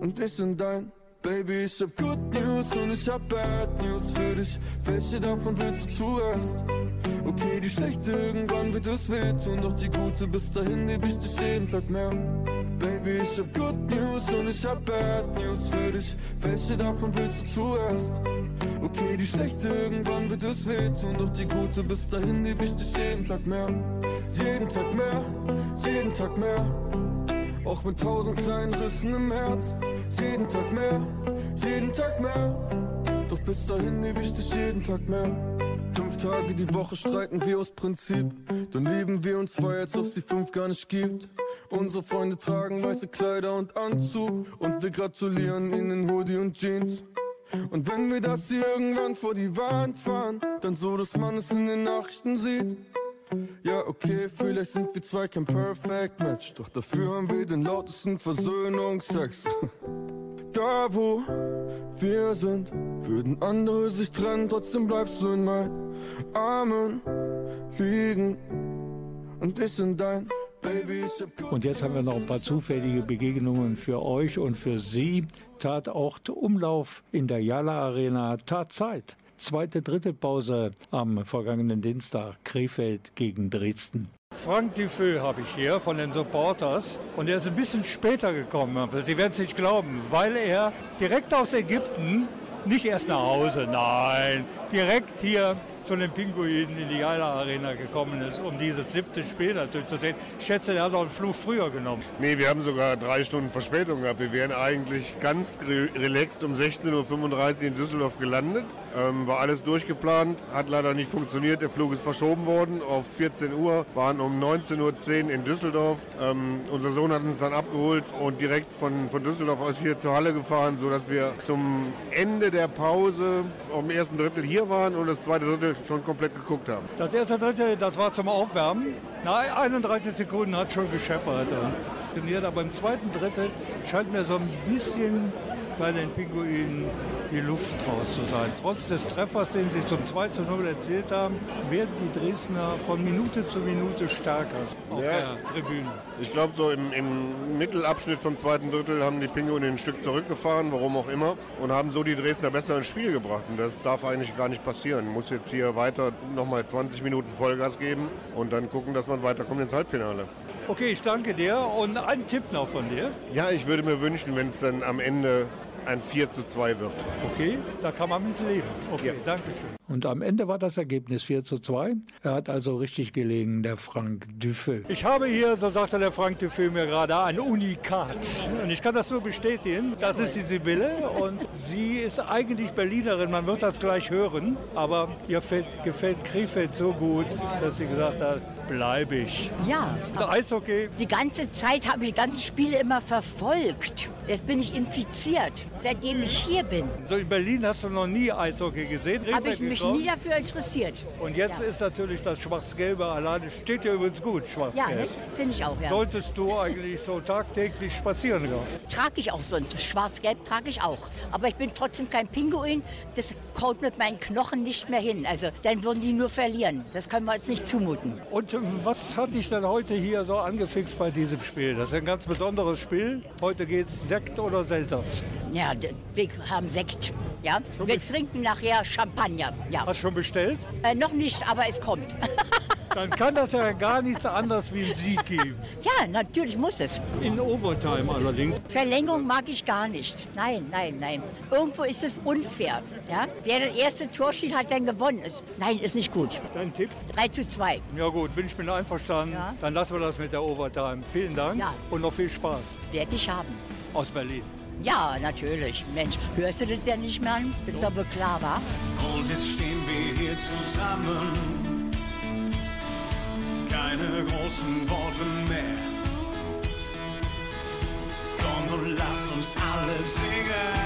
Und ich in dein Baby, ich hab Good News und ich hab Bad News für dich. Welche davon willst du zuerst? Okay, die schlechte, irgendwann wird es wehtun, doch die gute, bis dahin lieb ich dich jeden Tag mehr. Baby, ich hab Good News und ich hab Bad News für dich. Welche davon willst du zuerst? Okay, die schlechte, irgendwann wird es wehtun, doch die gute, bis dahin lieb ich dich jeden Tag mehr. Jeden Tag mehr, jeden Tag mehr. Auch mit tausend kleinen Rissen im Herz. Jeden Tag mehr, jeden Tag mehr. Doch bis dahin lieb ich dich jeden Tag mehr. Fünf Tage die Woche streiten wir aus Prinzip. Dann lieben wir uns zwei, als ob sie fünf gar nicht gibt. Unsere Freunde tragen weiße Kleider und Anzug. Und wir gratulieren ihnen Hoodie und Jeans. Und wenn wir das hier irgendwann vor die Wand fahren, dann so, dass man es in den Nachrichten sieht. Ja, okay, vielleicht sind wir zwei kein Perfect Match, doch dafür haben wir den lautesten Versöhnungsex. da wo wir sind, würden andere sich trennen, trotzdem bleibst du in meinen Armen liegen und ich in dein Baby. Und jetzt haben wir noch ein paar zufällige Begegnungen für euch und für Sie. Tatort Umlauf in der Jala Arena, Tatzeit. Zweite Drittelpause am vergangenen Dienstag, Krefeld gegen Dresden. Frank Dufeux habe ich hier von den Supporters und er ist ein bisschen später gekommen. Sie werden es nicht glauben, weil er direkt aus Ägypten, nicht erst nach Hause, nein, direkt hier zu den Pinguinen in die Geiler Arena gekommen ist, um dieses siebte Spiel natürlich zu sehen. Ich schätze, er hat auch einen Flug früher genommen. Nee, wir haben sogar drei Stunden Verspätung gehabt. Wir wären eigentlich ganz re relaxed um 16.35 Uhr in Düsseldorf gelandet. Ähm, war alles durchgeplant, hat leider nicht funktioniert. Der Flug ist verschoben worden auf 14 Uhr, waren um 19.10 Uhr in Düsseldorf. Ähm, unser Sohn hat uns dann abgeholt und direkt von, von Düsseldorf aus hier zur Halle gefahren, sodass wir zum Ende der Pause am ersten Drittel hier waren und das zweite Drittel schon komplett geguckt haben. Das erste Drittel, das war zum Aufwärmen. Nach 31 Sekunden hat schon gescheppert. Und aber im zweiten Drittel scheint mir so ein bisschen bei den Pinguinen die Luft raus zu sein. Trotz des Treffers, den sie zum 2 zu 0 erzielt haben, werden die Dresdner von Minute zu Minute stärker auf ja, der Tribüne. Ich glaube, so im, im, Mittelabschnitt vom zweiten Drittel haben die Pinguine ein Stück zurückgefahren, warum auch immer, und haben so die Dresdner besser ins Spiel gebracht. Und das darf eigentlich gar nicht passieren. Muss jetzt hier weiter nochmal 20 Minuten Vollgas geben und dann gucken, dass man weiterkommt ins Halbfinale. Okay, ich danke dir und einen Tipp noch von dir. Ja, ich würde mir wünschen, wenn es dann am Ende ein 4 zu 2 wird. Okay, da kann man mit leben. Okay, ja. danke schön. Und am Ende war das Ergebnis 4 zu 2. Er hat also richtig gelegen, der Frank Dufeu. Ich habe hier, so sagte der Frank Dufeu mir gerade, ein Unikat. Und ich kann das nur bestätigen. Das ist die Sibylle und sie ist eigentlich Berlinerin. Man wird das gleich hören. Aber ihr gefällt Krefeld so gut, dass sie gesagt hat, bleibe ich. Ja. Der Eishockey. Die ganze Zeit habe ich die ganzen Spiele immer verfolgt. Jetzt bin ich infiziert, seitdem ich hier bin. So in Berlin hast du noch nie Eishockey gesehen? Habe ich mich nie dafür interessiert. Und jetzt ja. ist natürlich das Schwarz-Gelbe alleine, steht dir übrigens gut, Schwarz-Gelb. Ja, finde ich auch, ja. Solltest du eigentlich so tagtäglich spazieren gehen? Trage ich auch sonst. Schwarz-Gelb trage ich auch. Aber ich bin trotzdem kein Pinguin. Das kommt mit meinen Knochen nicht mehr hin. Also dann würden die nur verlieren. Das können wir uns nicht zumuten. Und was hat dich denn heute hier so angefixt bei diesem Spiel? Das ist ein ganz besonderes Spiel. Heute geht es Sekt oder Selters? Ja, wir haben Sekt. Ja? wir trinken nachher Champagner. Ja. Hast du schon bestellt? Äh, noch nicht, aber es kommt. Dann kann das ja gar nichts anderes wie ein Sieg geben. Ja, natürlich muss es. In Overtime allerdings. Verlängerung mag ich gar nicht. Nein, nein, nein. Irgendwo ist es unfair. Ja? Wer das erste Tor schießt, hat dann gewonnen. Ist, nein, ist nicht gut. Dein Tipp? 3 zu 2. Ja gut, bin ich mit einverstanden. Ja. Dann lassen wir das mit der Overtime. Vielen Dank ja. und noch viel Spaß. Werde ich haben. Aus Berlin. Ja, natürlich. Mensch, hörst du das denn nicht mehr an? Ist doch wohl klar, wa? Und jetzt stehen wir hier zusammen keine großen Worte mehr. Komm und lass uns alle singen.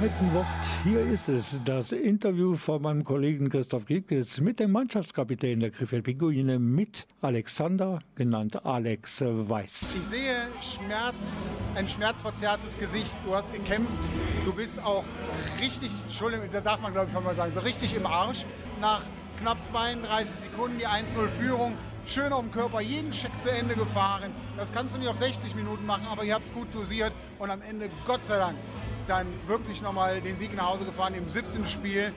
Halten Wort. Hier ist es, das Interview von meinem Kollegen Christoph Giebkes mit dem Mannschaftskapitän der Krefeld Pinguine mit Alexander, genannt Alex Weiß. Ich sehe Schmerz, ein schmerzverzerrtes Gesicht. Du hast gekämpft. Du bist auch richtig, Entschuldigung, da darf man glaube ich schon mal sagen, so richtig im Arsch. Nach knapp 32 Sekunden die 1-0-Führung schön auf dem Körper, jeden Check zu Ende gefahren. Das kannst du nicht auf 60 Minuten machen, aber ihr habt es gut dosiert und am Ende, Gott sei Dank, dann wirklich nochmal den Sieg nach Hause gefahren im siebten Spiel.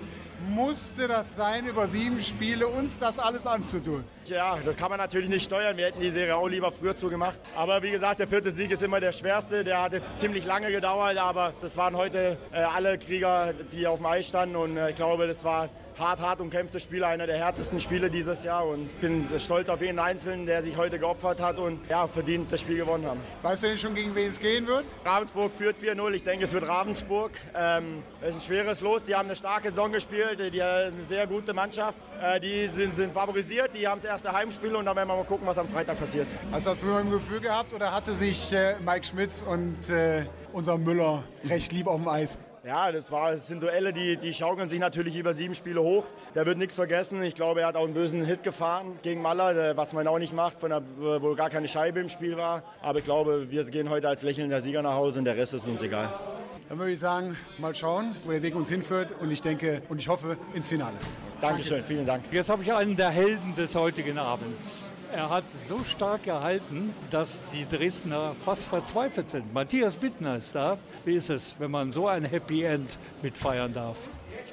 Musste das sein, über sieben Spiele uns das alles anzutun? Ja, das kann man natürlich nicht steuern. Wir hätten die Serie auch lieber früher zugemacht. Aber wie gesagt, der vierte Sieg ist immer der schwerste. Der hat jetzt ziemlich lange gedauert, aber das waren heute äh, alle Krieger, die auf dem Eis standen. Und äh, ich glaube, das war hart, hart umkämpftes Spiel, einer der härtesten Spiele dieses Jahr und bin stolz auf jeden Einzelnen, der sich heute geopfert hat und ja, verdient das Spiel gewonnen haben. Weißt du denn schon, gegen wen es gehen wird? Ravensburg führt 4-0. Ich denke, es wird Ravensburg. Ähm, es ist ein schweres Los. Die haben eine starke Saison gespielt. Die haben eine sehr gute Mannschaft. Äh, die sind, sind favorisiert. Die haben das erste Heimspiel und dann werden wir mal gucken, was am Freitag passiert. Hast du das nur im Gefühl gehabt oder hatte sich äh, Mike Schmitz und äh, unser Müller recht lieb auf dem Eis? Ja, das, war, das sind Duelle, die, die schaukeln sich natürlich über sieben Spiele hoch. Der wird nichts vergessen. Ich glaube, er hat auch einen bösen Hit gefahren gegen Maller, was man auch nicht macht, von der, wo gar keine Scheibe im Spiel war. Aber ich glaube, wir gehen heute als lächelnder Sieger nach Hause und der Rest ist uns egal. Dann würde ich sagen, mal schauen, wo der Weg uns hinführt. Und ich denke und ich hoffe ins Finale. Dankeschön, vielen Dank. Jetzt habe ich einen der Helden des heutigen Abends. Er hat so stark gehalten, dass die Dresdner fast verzweifelt sind. Matthias Bittner ist da. Wie ist es, wenn man so ein Happy End mitfeiern darf?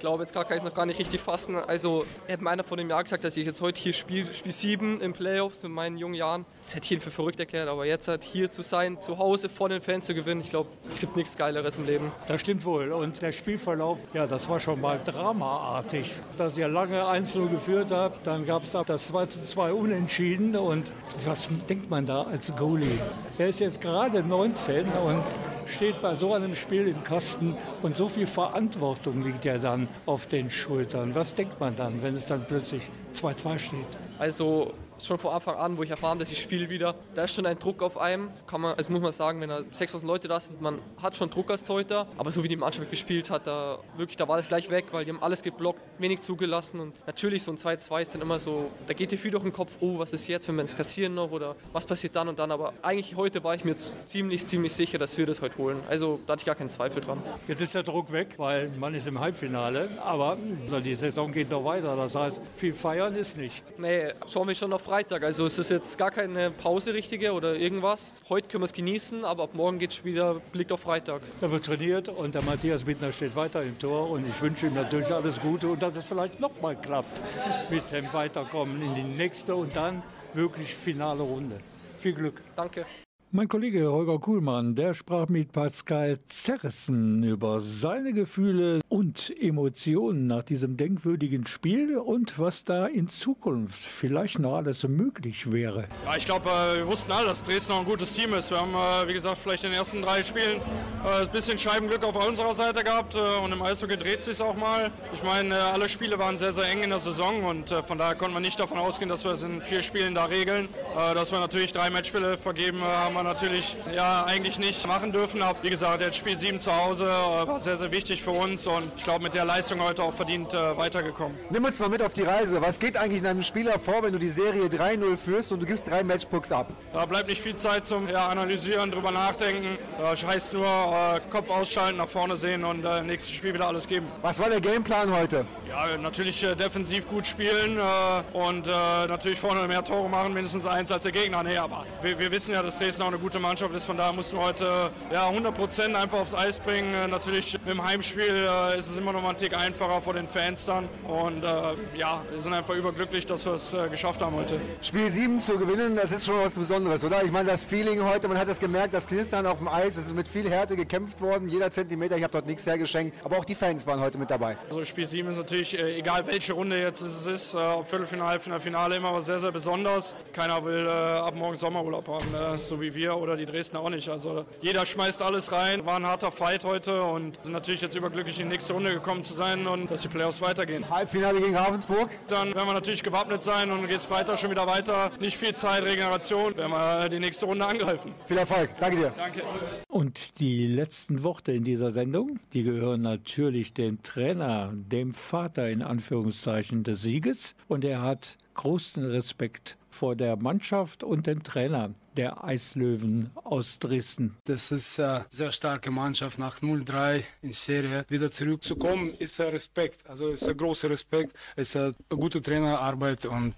Ich glaube, jetzt kann ich es noch gar nicht richtig fassen. Also, hätte mir einer vor dem Jahr gesagt, dass ich jetzt heute hier spiele, Spiel 7 im Playoffs mit meinen jungen Jahren. Das hätte ich ihn für verrückt erklärt. Aber jetzt halt hier zu sein, zu Hause vor den Fans zu gewinnen, ich glaube, es gibt nichts Geileres im Leben. Das stimmt wohl. Und der Spielverlauf, ja, das war schon mal dramaartig. Dass ihr lange 1-0 geführt habt, dann gab es da das 2-2 unentschieden. Und was denkt man da als Goalie? Er ist jetzt gerade 19 und steht bei so einem Spiel im Kasten und so viel Verantwortung liegt ja dann auf den Schultern. Was denkt man dann, wenn es dann plötzlich 2-2 steht? Also schon von Anfang an, wo ich erfahren dass ich spiele wieder, da ist schon ein Druck auf einem. Kann man, also muss man sagen, wenn da 6000 Leute da sind, man hat schon Druck als Torhüter. Aber so wie die Mannschaft gespielt hat, da wirklich, da war das gleich weg, weil die haben alles geblockt, wenig zugelassen. Und natürlich so ein 2-2 ist dann immer so, da geht dir viel durch den Kopf, oh, was ist jetzt, wenn wir es kassieren noch oder was passiert dann und dann. Aber eigentlich heute war ich mir ziemlich, ziemlich sicher, dass wir das heute holen. Also da hatte ich gar keinen Zweifel dran. Jetzt ist der Druck weg, weil man ist im Halbfinale, aber die Saison geht noch weiter. Das heißt, viel feiern ist nicht. Nee, schauen wir schon auf Freitag. Also es ist jetzt gar keine Pause richtige oder irgendwas. Heute können wir es genießen, aber ab morgen geht es wieder Blick auf Freitag. Da wird trainiert und der Matthias Bittner steht weiter im Tor und ich wünsche ihm natürlich alles Gute und dass es vielleicht nochmal klappt mit dem Weiterkommen in die nächste und dann wirklich finale Runde. Viel Glück. Danke. Mein Kollege Holger Kuhlmann, der sprach mit Pascal Zerrissen über seine Gefühle und Emotionen nach diesem denkwürdigen Spiel und was da in Zukunft vielleicht noch alles möglich wäre. Ja, ich glaube, wir wussten alle, dass Dresden noch ein gutes Team ist. Wir haben, wie gesagt, vielleicht in den ersten drei Spielen ein bisschen Scheibenglück auf unserer Seite gehabt und im Eishockey dreht sich auch mal. Ich meine, alle Spiele waren sehr, sehr eng in der Saison und von daher konnten wir nicht davon ausgehen, dass wir es in vier Spielen da regeln. Dass wir natürlich drei Matchspiele vergeben haben, wir natürlich ja eigentlich nicht machen dürfen. Aber wie gesagt, jetzt Spiel 7 zu Hause war sehr, sehr wichtig für uns und ich glaube mit der Leistung heute auch verdient äh, weitergekommen. Nimm uns mal mit auf die Reise. Was geht eigentlich in einem Spieler vor, wenn du die Serie 3-0 führst und du gibst drei Matchbooks ab? Da bleibt nicht viel Zeit zum ja, Analysieren, drüber nachdenken. Das heißt nur äh, Kopf ausschalten, nach vorne sehen und äh, nächstes Spiel wieder alles geben. Was war der Gameplan heute? Ja, natürlich äh, defensiv gut spielen äh, und äh, natürlich vorne mehr Tore machen, mindestens eins als der Gegner. Nee, aber wir, wir wissen ja, dass Dresden auch eine gute Mannschaft ist. Von daher mussten wir heute ja, 100 Prozent einfach aufs Eis bringen. Äh, natürlich im Heimspiel äh, ist es immer noch mal ein Tick einfacher vor den Fans dann. Und äh, ja, wir sind einfach überglücklich, dass wir es geschafft haben heute. Spiel 7 zu gewinnen, das ist schon was Besonderes, oder? Ich meine, das Feeling heute, man hat das gemerkt, das Knistern auf dem Eis, es ist mit viel Härte gekämpft worden, jeder Zentimeter, ich habe dort nichts hergeschenkt, aber auch die Fans waren heute mit dabei. Also Spiel 7 ist natürlich, egal welche Runde jetzt es ist, ob Viertelfinale, Halbfinale, Finale, immer was sehr, sehr Besonderes. Keiner will ab morgen Sommerurlaub haben, ne? so wie wir oder die Dresdner auch nicht. Also jeder schmeißt alles rein, war ein harter Fight heute und sind natürlich jetzt überglücklich in die nächste Runde gekommen zu sein und dass die Playoffs weitergehen. Halbfinale gegen Ravensburg? Dann werden wir natürlich gewappnet sein und geht es Freitag schon wieder weiter. Nicht viel Zeit, Regeneration, werden wir die nächste Runde angreifen. Viel Erfolg, danke dir. Danke. Und die letzten Worte in dieser Sendung, die gehören natürlich dem Trainer, dem Vater in Anführungszeichen des Sieges und er hat großen Respekt vor der Mannschaft und dem Trainer der Eislöwen aus Dresden. Das ist eine sehr starke Mannschaft. Nach 0-3 in Serie wieder zurückzukommen, ist ein Respekt. Also ist ein großer Respekt. Es ist eine gute Trainerarbeit und,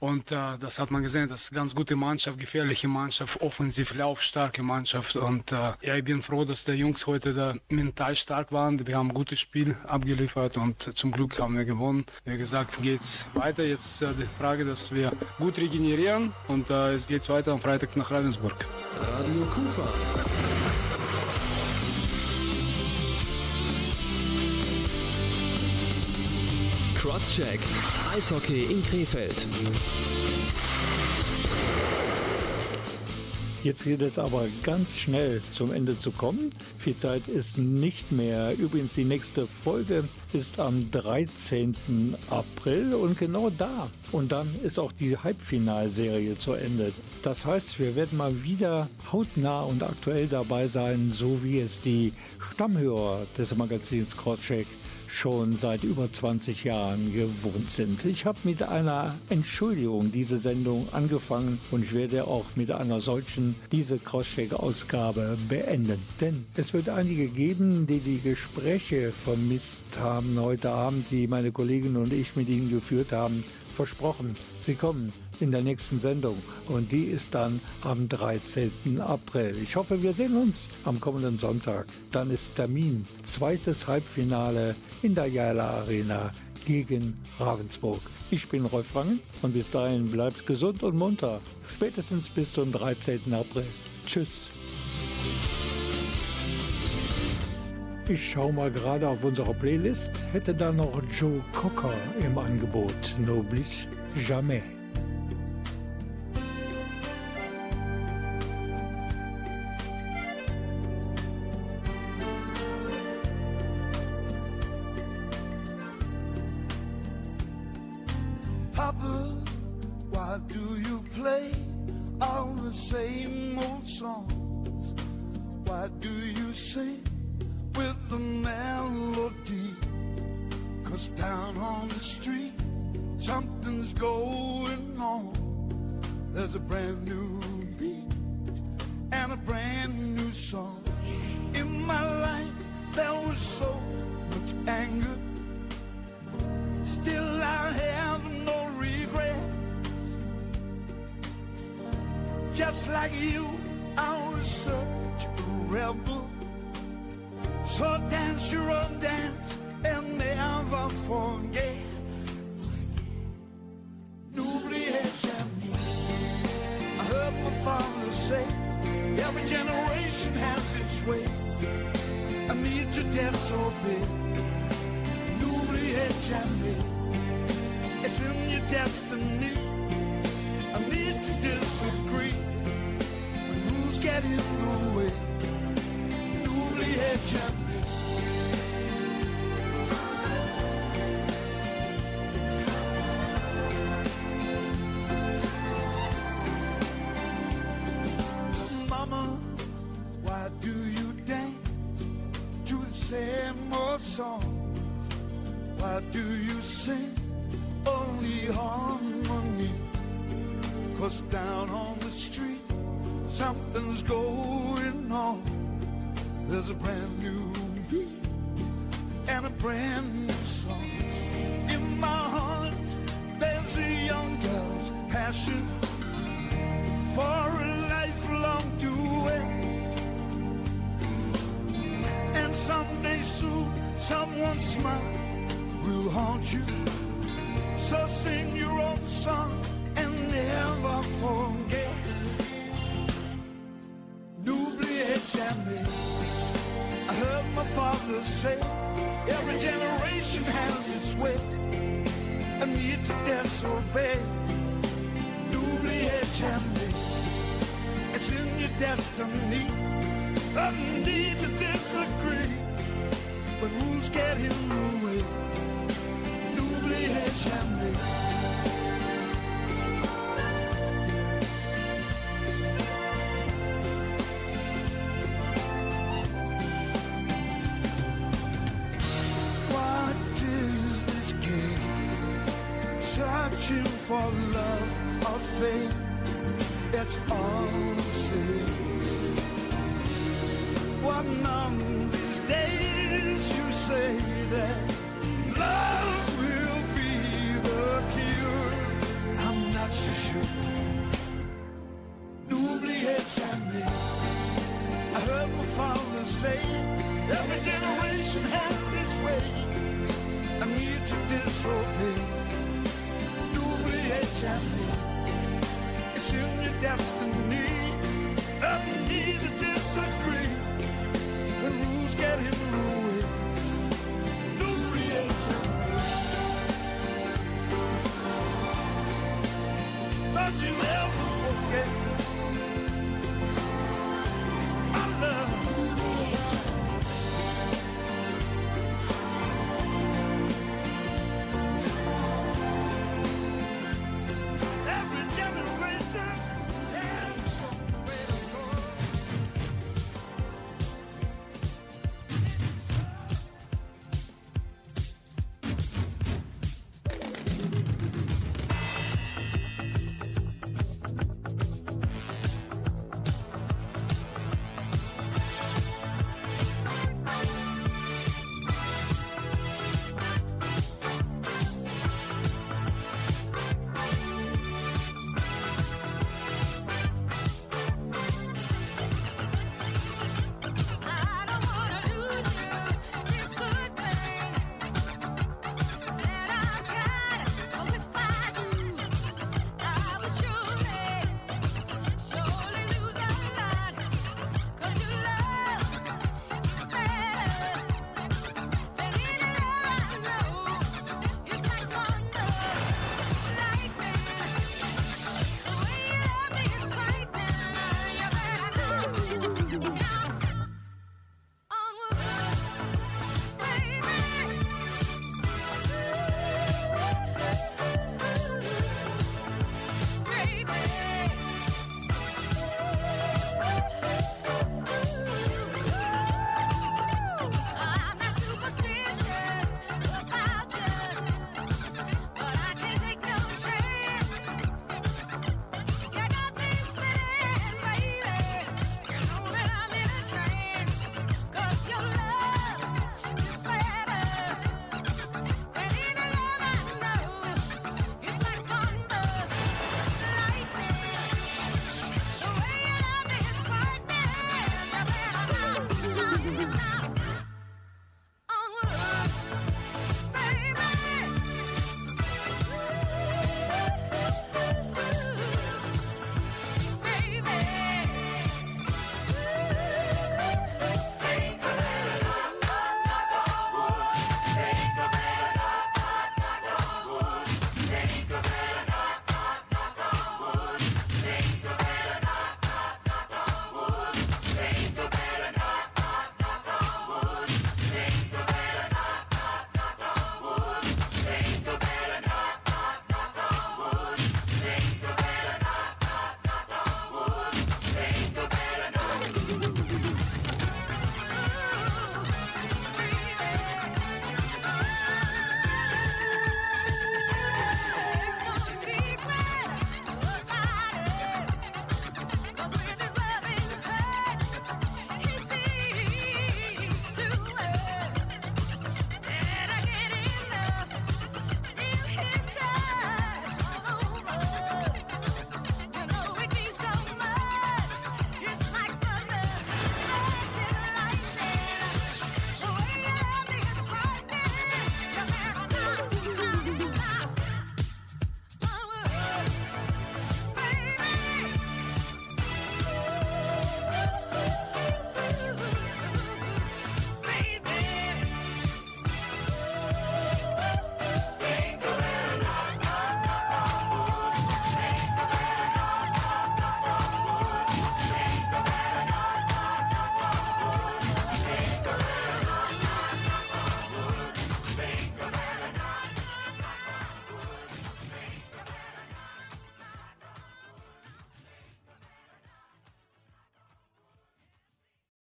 und das hat man gesehen. Das ist eine ganz gute Mannschaft, gefährliche Mannschaft, offensiv laufstarke Mannschaft. Und ja, ich bin froh, dass die Jungs heute da mental stark waren. Wir haben ein gutes Spiel abgeliefert und zum Glück haben wir gewonnen. Wie gesagt, geht's weiter. Jetzt die Frage, dass wir gut regenerieren und es geht weiter am Freitag nach Ravensburg. Radio Kufa. Crosscheck. Eishockey in Krefeld. Jetzt geht es aber ganz schnell zum Ende zu kommen. Viel Zeit ist nicht mehr. Übrigens, die nächste Folge ist am 13. April und genau da. Und dann ist auch die Halbfinalserie zu Ende. Das heißt, wir werden mal wieder hautnah und aktuell dabei sein, so wie es die Stammhörer des Magazins Crosscheck schon seit über 20 Jahren gewohnt sind. Ich habe mit einer Entschuldigung diese Sendung angefangen und ich werde auch mit einer solchen diese Crosscheck-Ausgabe beenden. Denn es wird einige geben, die die Gespräche vermisst haben heute Abend, die meine Kollegin und ich mit ihnen geführt haben. Versprochen, sie kommen in der nächsten Sendung und die ist dann am 13. April. Ich hoffe, wir sehen uns am kommenden Sonntag. Dann ist Termin, zweites Halbfinale in der Jala Arena gegen Ravensburg. Ich bin Rolf Rangen und bis dahin bleibt gesund und munter. Spätestens bis zum 13. April. Tschüss. Ich schaue mal gerade auf unsere Playlist, hätte da noch Joe Cocker im Angebot. Noblis jamais. Like you, I was such a rebel. So dance your own dance and never forget. Has its way. A need to disobey. N'oubliez jamais. It's in your destiny. A need to disagree. But rules get in the way. N'oubliez jamais.